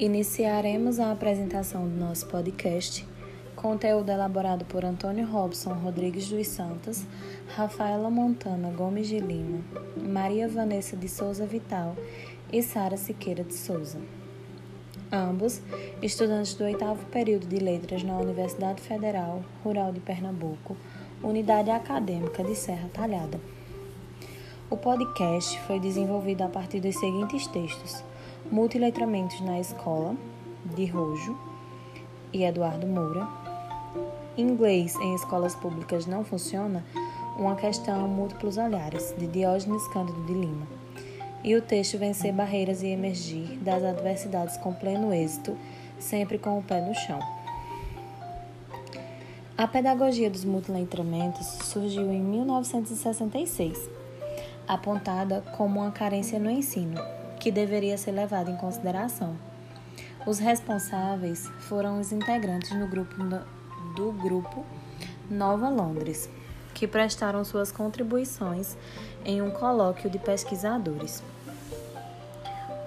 Iniciaremos a apresentação do nosso podcast, conteúdo elaborado por Antônio Robson Rodrigues dos Santos, Rafaela Montana Gomes de Lima, Maria Vanessa de Souza Vital e Sara Siqueira de Souza. Ambos estudantes do oitavo período de Letras na Universidade Federal Rural de Pernambuco, Unidade Acadêmica de Serra Talhada. O podcast foi desenvolvido a partir dos seguintes textos: Multiletramentos na Escola, de Rojo e Eduardo Moura. Inglês em escolas públicas não funciona? Uma questão múltiplos olhares, de Diógenes Cândido de Lima. E o texto Vencer Barreiras e Emergir das Adversidades com Pleno Êxito, sempre com o pé no chão. A pedagogia dos multiletramentos surgiu em 1966 apontada como uma carência no ensino, que deveria ser levada em consideração. Os responsáveis foram os integrantes do grupo, do grupo Nova Londres, que prestaram suas contribuições em um colóquio de pesquisadores.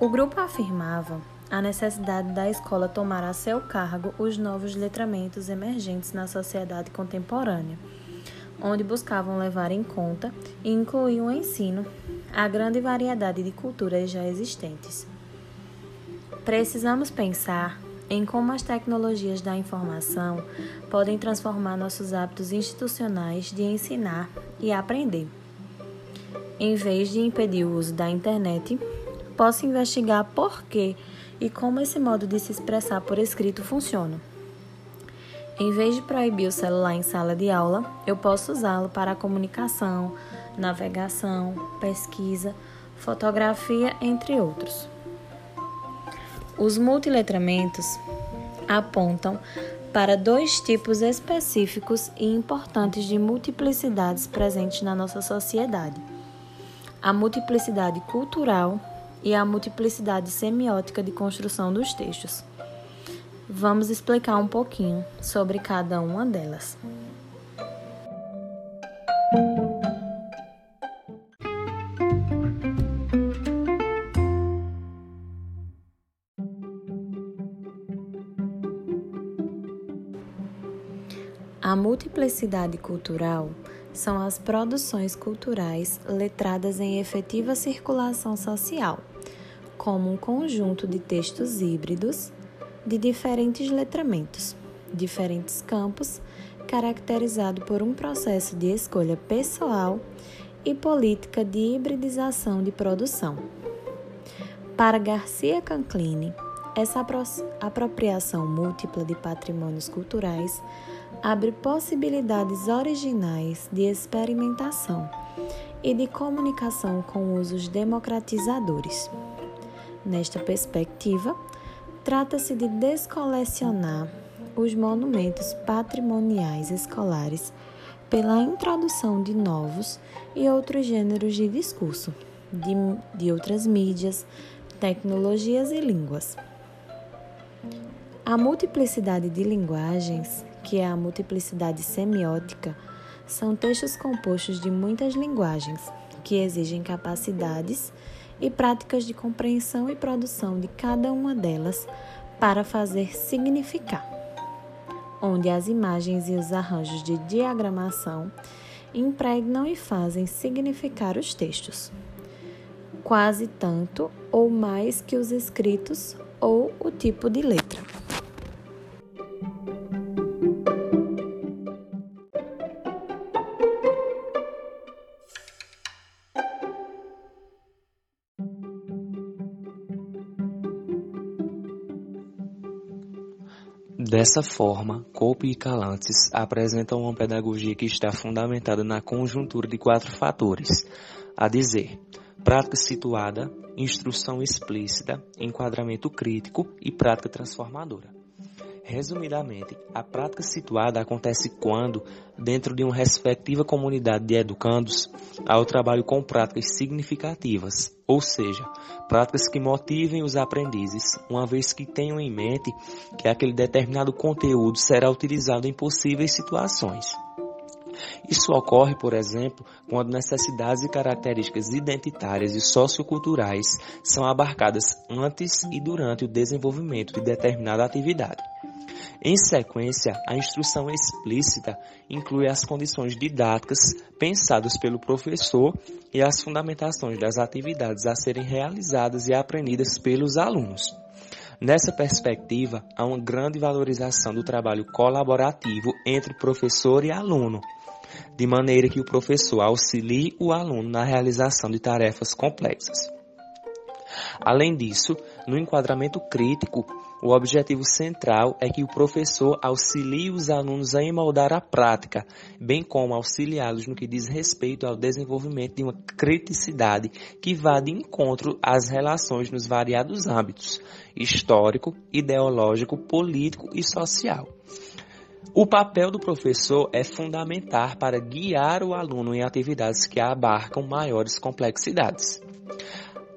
O grupo afirmava a necessidade da escola tomar a seu cargo os novos letramentos emergentes na sociedade contemporânea onde buscavam levar em conta e incluir o ensino a grande variedade de culturas já existentes. Precisamos pensar em como as tecnologias da informação podem transformar nossos hábitos institucionais de ensinar e aprender. Em vez de impedir o uso da internet, posso investigar por que e como esse modo de se expressar por escrito funciona. Em vez de proibir o celular em sala de aula, eu posso usá-lo para comunicação, navegação, pesquisa, fotografia, entre outros. Os multiletramentos apontam para dois tipos específicos e importantes de multiplicidades presentes na nossa sociedade: a multiplicidade cultural e a multiplicidade semiótica de construção dos textos. Vamos explicar um pouquinho sobre cada uma delas. Multiplicidade cultural são as produções culturais letradas em efetiva circulação social, como um conjunto de textos híbridos de diferentes letramentos, diferentes campos, caracterizado por um processo de escolha pessoal e política de hibridização de produção. Para Garcia Canclini, essa apropriação múltipla de patrimônios culturais abre possibilidades originais de experimentação e de comunicação com usos democratizadores. Nesta perspectiva, Trata-se de descolecionar os monumentos patrimoniais escolares pela introdução de novos e outros gêneros de discurso, de, de outras mídias, tecnologias e línguas. A multiplicidade de linguagens, que é a multiplicidade semiótica, são textos compostos de muitas linguagens que exigem capacidades e práticas de compreensão e produção de cada uma delas para fazer significar, onde as imagens e os arranjos de diagramação impregnam e fazem significar os textos, quase tanto ou mais que os escritos ou o tipo de letra. Dessa forma, Cope e Calantes apresentam uma pedagogia que está fundamentada na conjuntura de quatro fatores, a dizer, prática situada, instrução explícita, enquadramento crítico e prática transformadora. Resumidamente, a prática situada acontece quando, dentro de uma respectiva comunidade de educandos, há o trabalho com práticas significativas, ou seja, práticas que motivem os aprendizes, uma vez que tenham em mente que aquele determinado conteúdo será utilizado em possíveis situações. Isso ocorre, por exemplo, quando necessidades e características identitárias e socioculturais são abarcadas antes e durante o desenvolvimento de determinada atividade. Em sequência, a instrução explícita inclui as condições didáticas pensadas pelo professor e as fundamentações das atividades a serem realizadas e aprendidas pelos alunos. Nessa perspectiva, há uma grande valorização do trabalho colaborativo entre professor e aluno, de maneira que o professor auxilie o aluno na realização de tarefas complexas. Além disso, no enquadramento crítico, o objetivo central é que o professor auxilie os alunos a emoldar a prática, bem como auxiliá-los no que diz respeito ao desenvolvimento de uma criticidade que vá de encontro às relações nos variados âmbitos histórico, ideológico, político e social. O papel do professor é fundamental para guiar o aluno em atividades que abarcam maiores complexidades.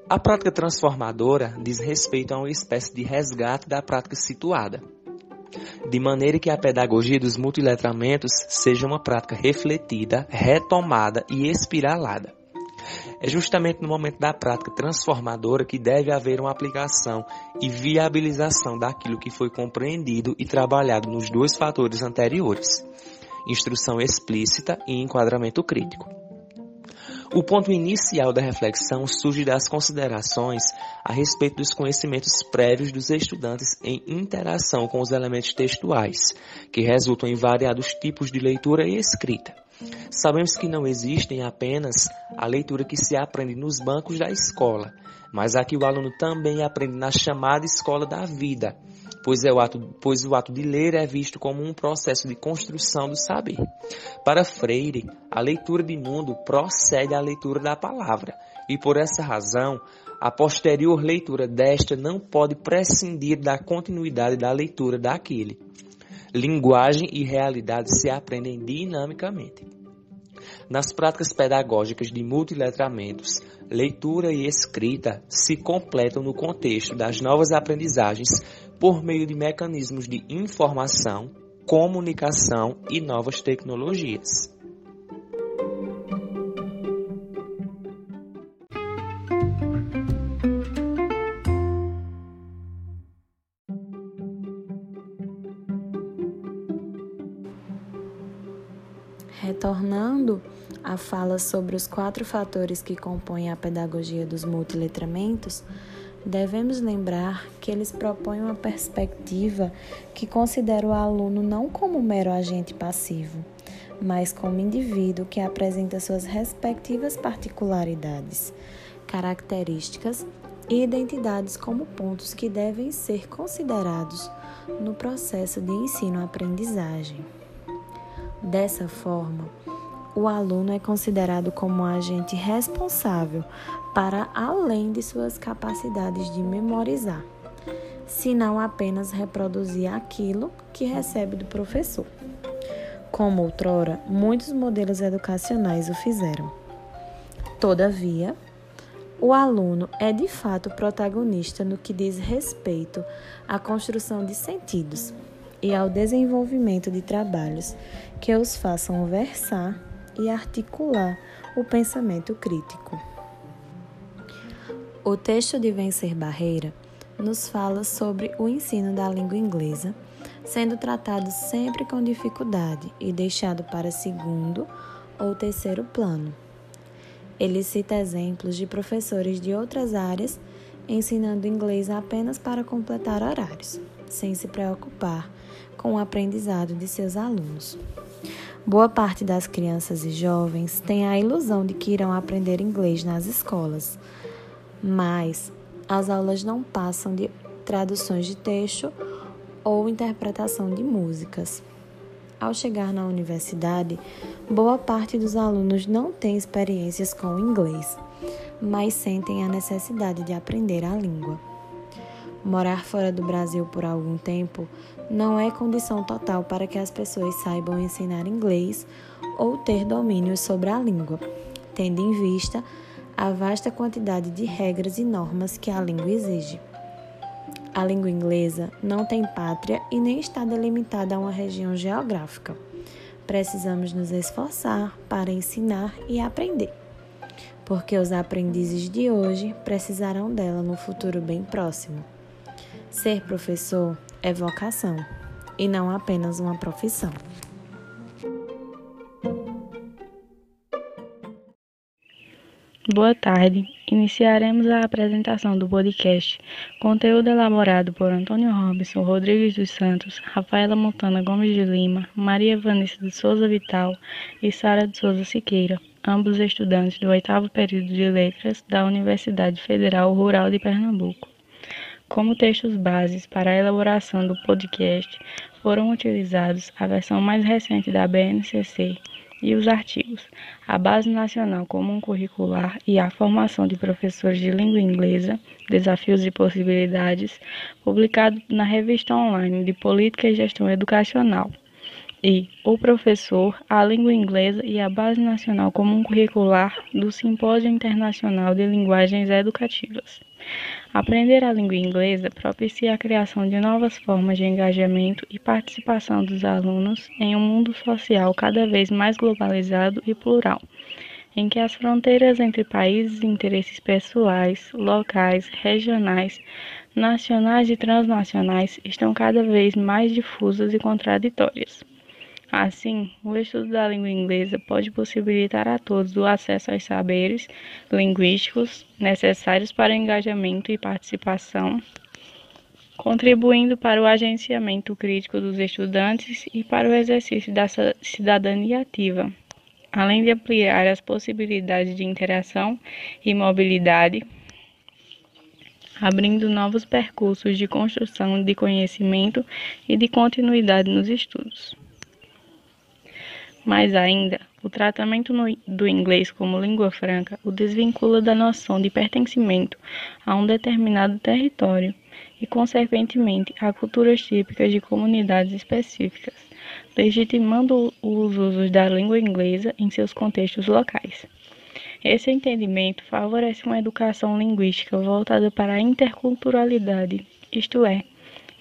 A prática transformadora diz respeito a uma espécie de resgate da prática situada, de maneira que a pedagogia dos multiletramentos seja uma prática refletida, retomada e espiralada. É justamente no momento da prática transformadora que deve haver uma aplicação e viabilização daquilo que foi compreendido e trabalhado nos dois fatores anteriores: instrução explícita e enquadramento crítico. O ponto inicial da reflexão surge das considerações a respeito dos conhecimentos prévios dos estudantes em interação com os elementos textuais, que resultam em variados tipos de leitura e escrita. Sabemos que não existem apenas a leitura que se aprende nos bancos da escola, mas a que o aluno também aprende na chamada escola da vida, pois, é o ato, pois o ato de ler é visto como um processo de construção do saber. Para Freire, a leitura de mundo procede à leitura da palavra, e por essa razão, a posterior leitura desta não pode prescindir da continuidade da leitura daquele. Linguagem e realidade se aprendem dinamicamente. Nas práticas pedagógicas de multiletramentos, leitura e escrita se completam no contexto das novas aprendizagens por meio de mecanismos de informação, comunicação e novas tecnologias. Retornando à fala sobre os quatro fatores que compõem a pedagogia dos multiletramentos, devemos lembrar que eles propõem uma perspectiva que considera o aluno não como mero agente passivo, mas como indivíduo que apresenta suas respectivas particularidades, características e identidades como pontos que devem ser considerados no processo de ensino-aprendizagem. Dessa forma, o aluno é considerado como um agente responsável para além de suas capacidades de memorizar, se não apenas reproduzir aquilo que recebe do professor. Como outrora, muitos modelos educacionais o fizeram. Todavia, o aluno é de fato protagonista no que diz respeito à construção de sentidos e ao desenvolvimento de trabalhos que os façam versar e articular o pensamento crítico. O texto de Vencer Barreira nos fala sobre o ensino da língua inglesa, sendo tratado sempre com dificuldade e deixado para segundo ou terceiro plano. Ele cita exemplos de professores de outras áreas ensinando inglês apenas para completar horários, sem se preocupar com o aprendizado de seus alunos. Boa parte das crianças e jovens tem a ilusão de que irão aprender inglês nas escolas mas as aulas não passam de traduções de texto ou interpretação de músicas. Ao chegar na universidade, boa parte dos alunos não tem experiências com o inglês, mas sentem a necessidade de aprender a língua. Morar fora do Brasil por algum tempo não é condição total para que as pessoas saibam ensinar inglês ou ter domínio sobre a língua, tendo em vista a vasta quantidade de regras e normas que a língua exige. A língua inglesa não tem pátria e nem está delimitada a uma região geográfica. precisamos nos esforçar para ensinar e aprender, porque os aprendizes de hoje precisarão dela no futuro bem próximo. Ser professor é vocação e não apenas uma profissão. Boa tarde. Iniciaremos a apresentação do podcast. Conteúdo elaborado por Antônio Robson Rodrigues dos Santos, Rafaela Montana Gomes de Lima, Maria Vanessa de Souza Vital e Sara de Souza Siqueira, ambos estudantes do oitavo período de Letras da Universidade Federal Rural de Pernambuco. Como textos bases para a elaboração do podcast, foram utilizados a versão mais recente da BNCC e os artigos A Base Nacional Comum Curricular e a Formação de Professores de Língua Inglesa, Desafios e Possibilidades, publicado na revista online de Política e Gestão Educacional. E O Professor, a Língua Inglesa e a Base Nacional Comum Curricular do Simpósio Internacional de Linguagens Educativas. Aprender a língua inglesa propicia a criação de novas formas de engajamento e participação dos alunos em um mundo social cada vez mais globalizado e plural, em que as fronteiras entre países e interesses pessoais, locais, regionais, nacionais e transnacionais estão cada vez mais difusas e contraditórias. Assim, o estudo da língua inglesa pode possibilitar a todos o acesso aos saberes linguísticos necessários para o engajamento e participação, contribuindo para o agenciamento crítico dos estudantes e para o exercício da cidadania ativa, além de ampliar as possibilidades de interação e mobilidade abrindo novos percursos de construção de conhecimento e de continuidade nos estudos. Mais ainda, o tratamento no, do inglês como língua franca o desvincula da noção de pertencimento a um determinado território e, consequentemente, a culturas típicas de comunidades específicas, legitimando os usos da língua inglesa em seus contextos locais. Esse entendimento favorece uma educação linguística voltada para a interculturalidade, isto é,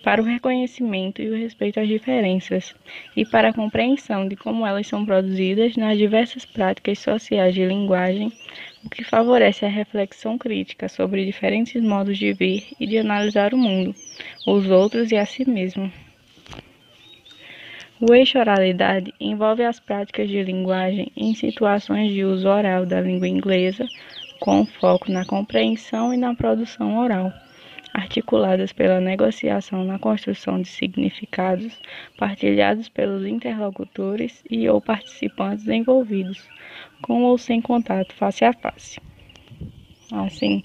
para o reconhecimento e o respeito às diferenças e para a compreensão de como elas são produzidas nas diversas práticas sociais de linguagem, o que favorece a reflexão crítica sobre diferentes modos de ver e de analisar o mundo, os outros e a si mesmo. O eixo oralidade envolve as práticas de linguagem em situações de uso oral da língua inglesa, com foco na compreensão e na produção oral articuladas pela negociação na construção de significados partilhados pelos interlocutores e ou participantes envolvidos, com ou sem contato face a face. Assim,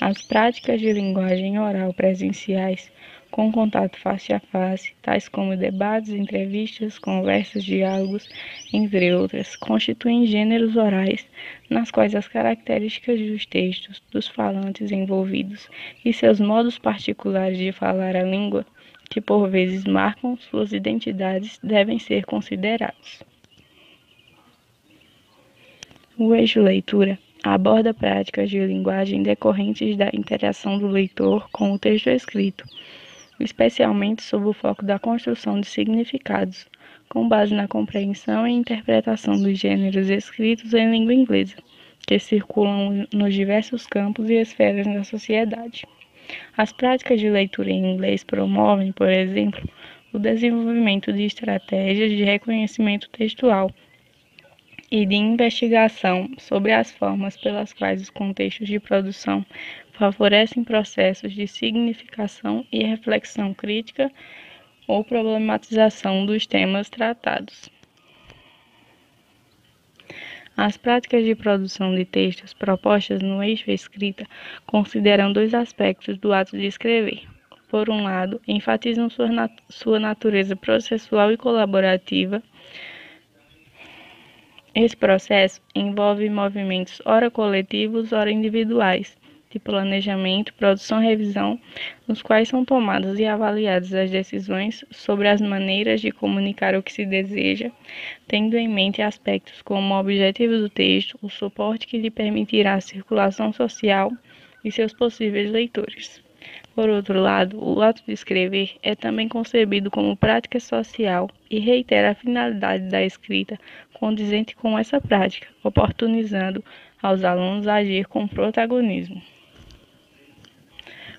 as práticas de linguagem oral presenciais com contato face a face, tais como debates, entrevistas, conversas, diálogos, entre outras, constituem gêneros orais nas quais as características dos textos, dos falantes envolvidos e seus modos particulares de falar a língua, que por vezes marcam suas identidades, devem ser considerados. O eixo leitura aborda práticas de linguagem decorrentes da interação do leitor com o texto escrito especialmente sob o foco da construção de significados, com base na compreensão e interpretação dos gêneros escritos em língua inglesa, que circulam nos diversos campos e esferas da sociedade. As práticas de leitura em inglês promovem, por exemplo, o desenvolvimento de estratégias de reconhecimento textual e de investigação sobre as formas pelas quais os contextos de produção favorecem processos de significação e reflexão crítica ou problematização dos temas tratados. As práticas de produção de textos propostas no eixo escrita consideram dois aspectos do ato de escrever. Por um lado, enfatizam sua, nat sua natureza processual e colaborativa. Esse processo envolve movimentos ora coletivos, ora individuais, de planejamento, produção e revisão, nos quais são tomadas e avaliadas as decisões sobre as maneiras de comunicar o que se deseja, tendo em mente aspectos como o objetivo do texto, o suporte que lhe permitirá a circulação social e seus possíveis leitores. Por outro lado, o ato de escrever é também concebido como prática social e reitera a finalidade da escrita condizente com essa prática, oportunizando aos alunos agir com protagonismo.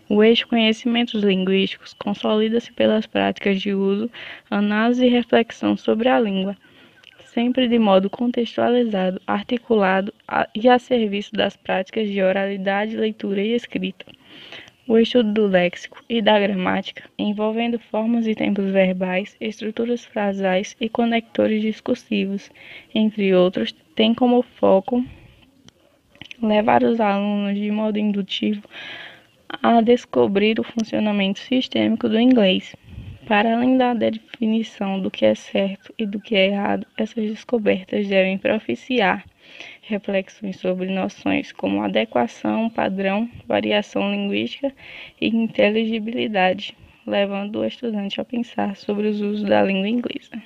O eixo conhecimentos linguísticos consolida-se pelas práticas de uso, análise e reflexão sobre a língua, sempre de modo contextualizado, articulado e a serviço das práticas de oralidade, leitura e escrita. O estudo do léxico e da gramática, envolvendo formas e tempos verbais, estruturas frasais e conectores discursivos, entre outros, tem como foco levar os alunos de modo indutivo a descobrir o funcionamento sistêmico do inglês. Para além da definição do que é certo e do que é errado, essas descobertas devem propiciar reflexões sobre noções como adequação, padrão, variação linguística e inteligibilidade, levando o estudante a pensar sobre os usos da língua inglesa.